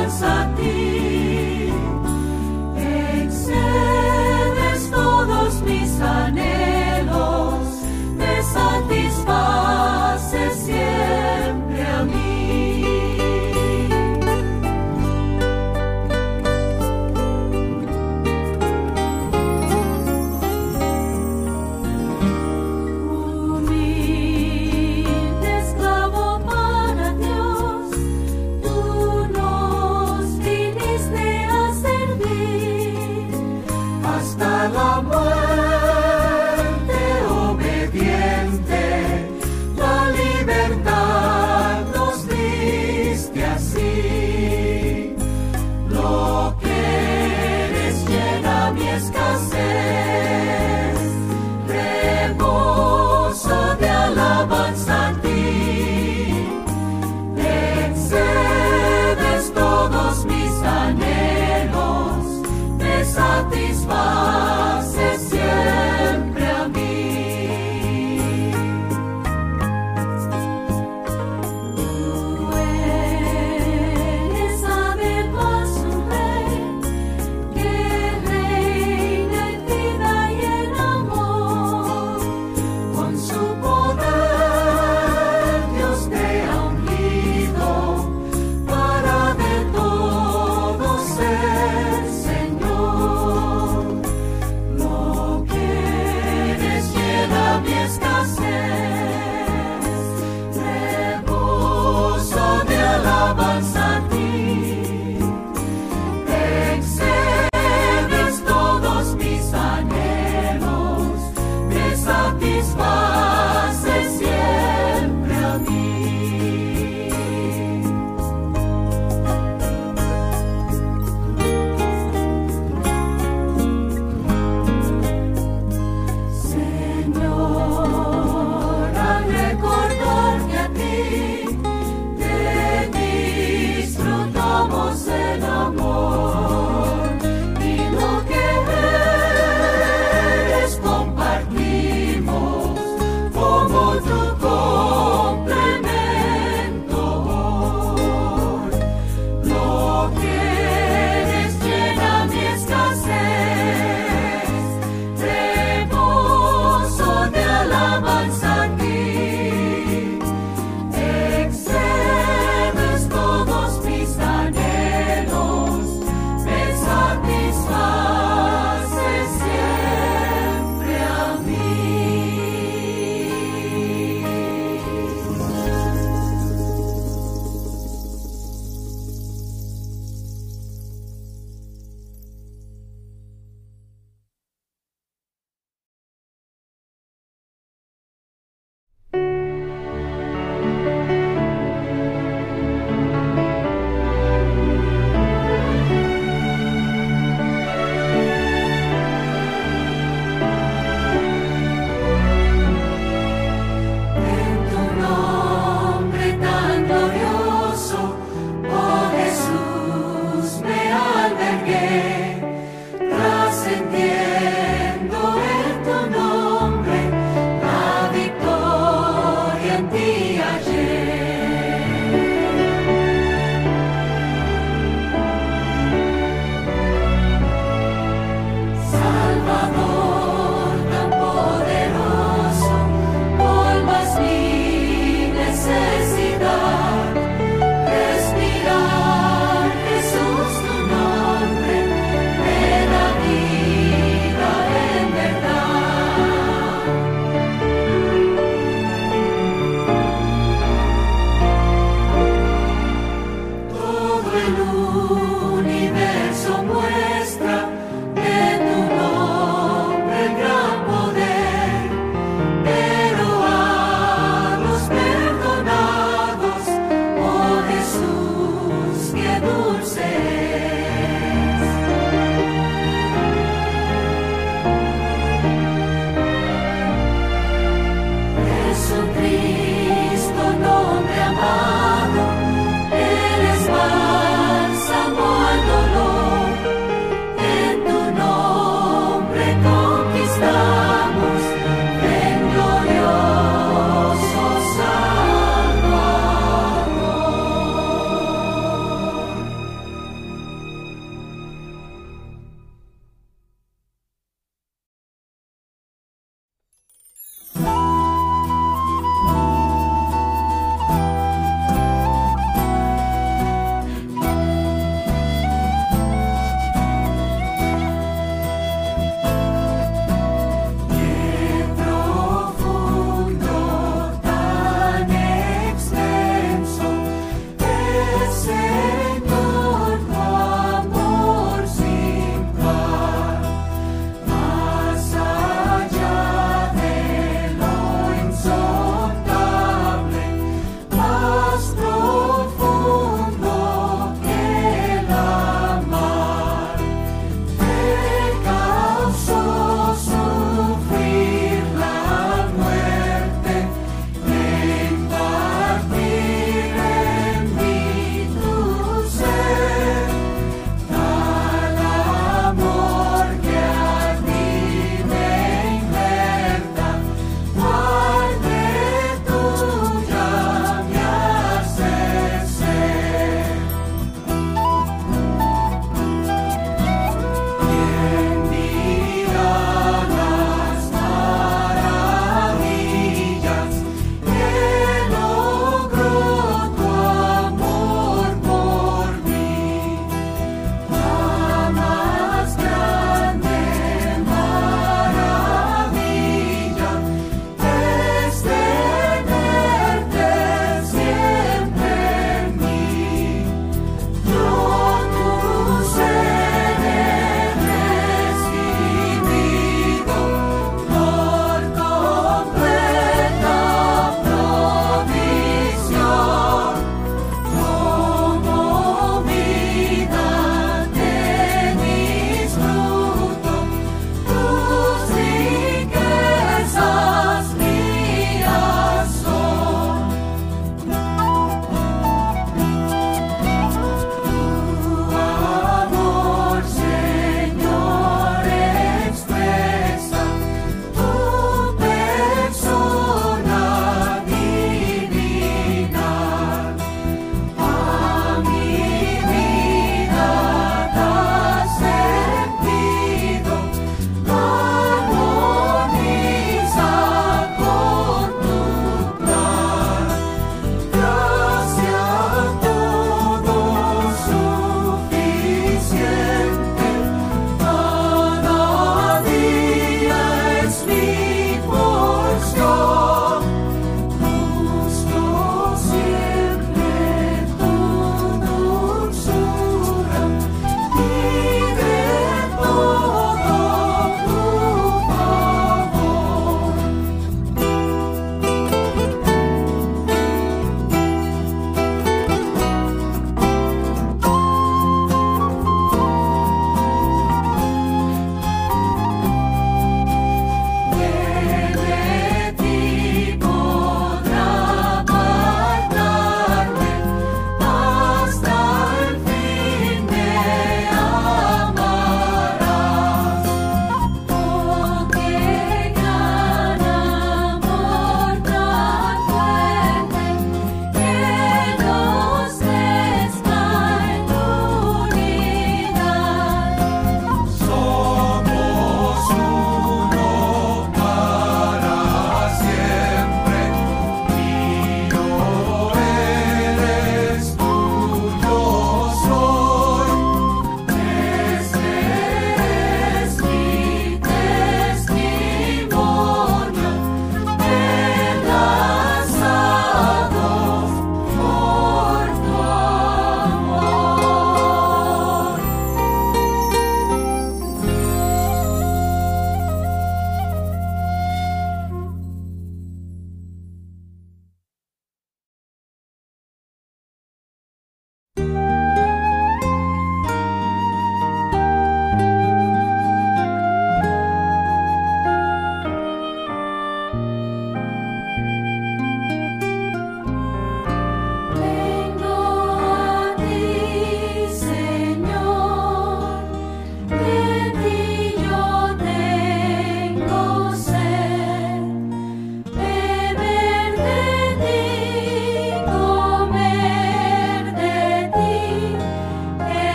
alabanza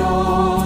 Oh.